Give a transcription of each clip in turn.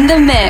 in the mix.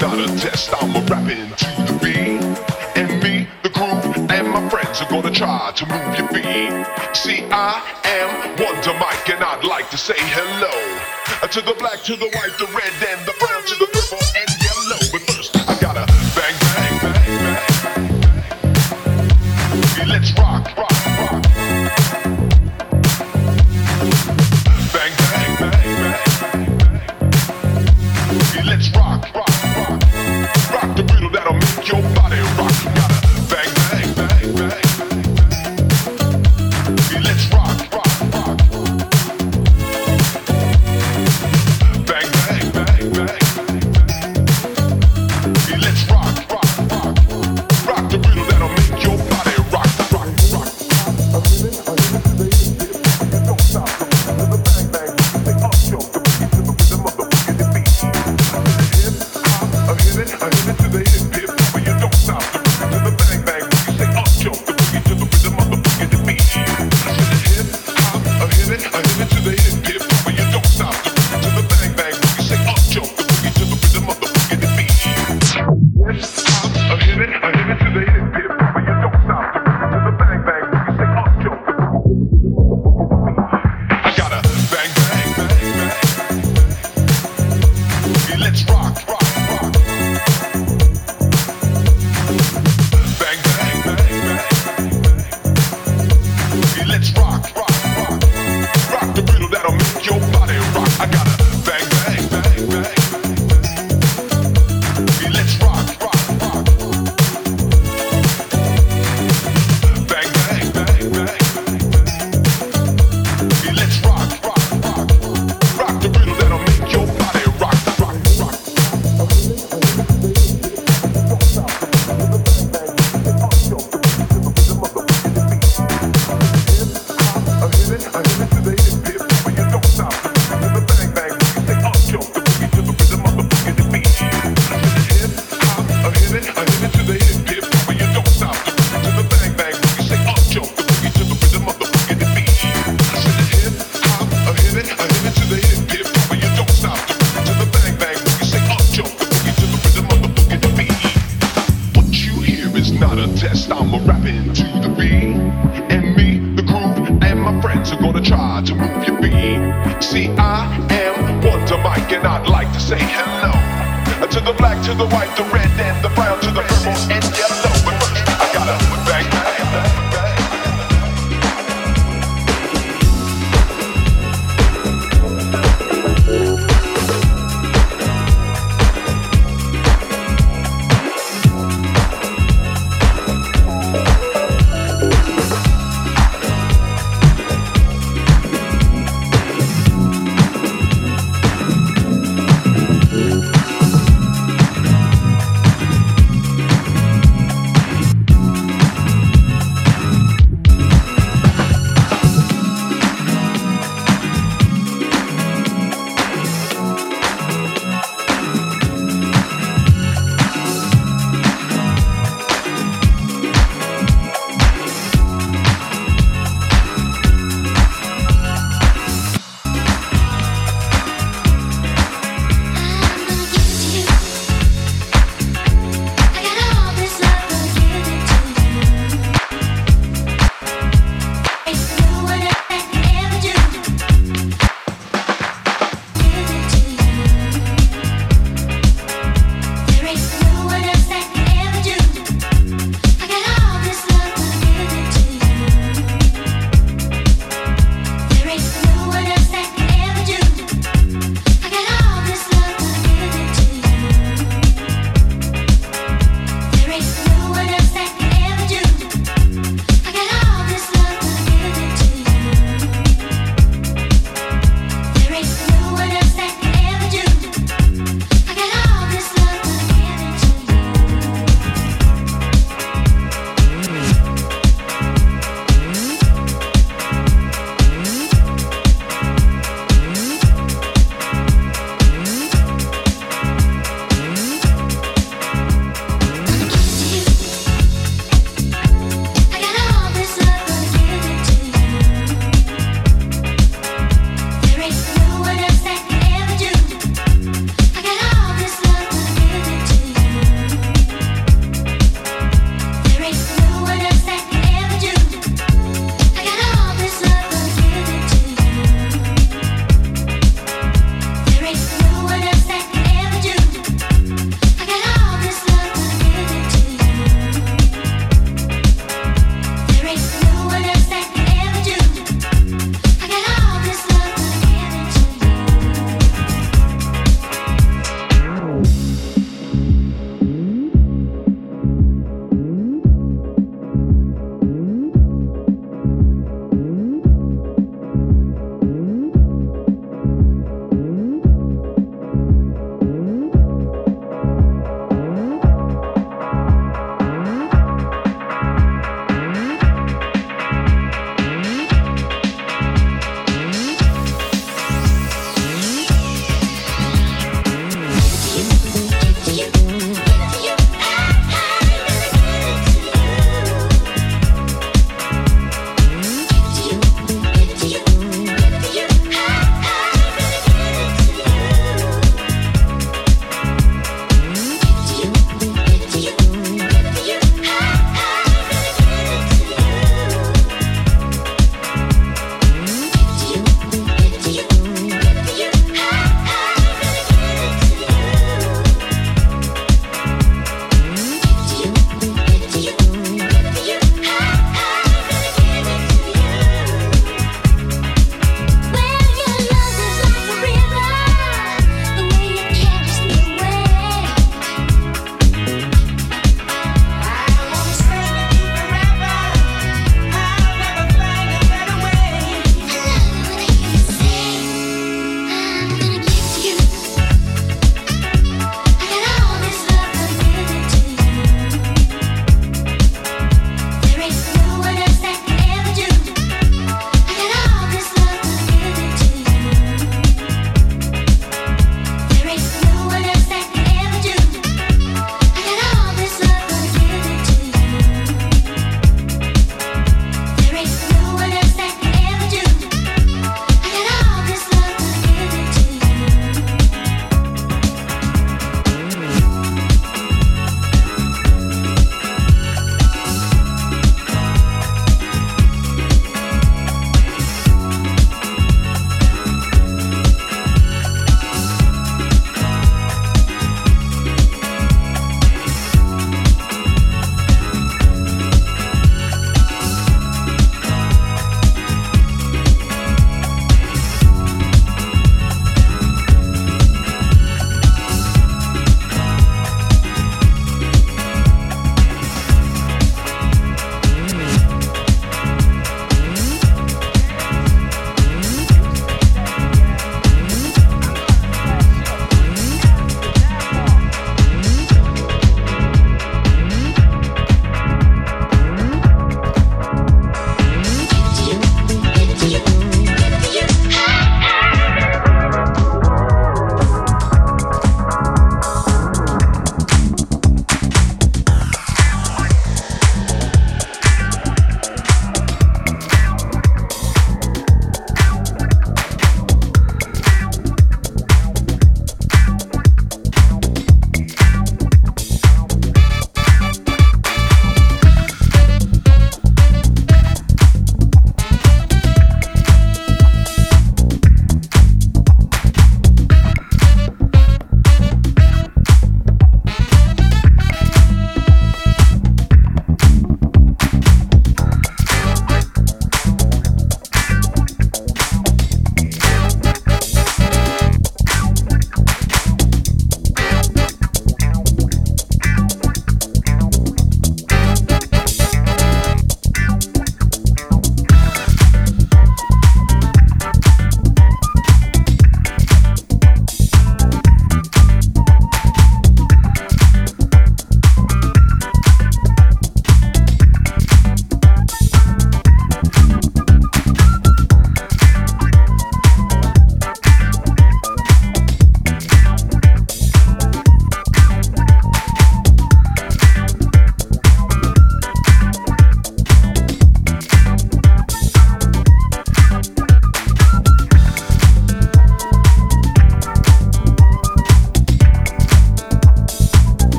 not a test. I'm a rapping to the beat. And me, the group, and my friends are gonna try to move your feet. See, I am Wonder Mike, and I'd like to say hello uh, to the black, to the white, the red, and the brown, to the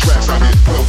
tracks I hit.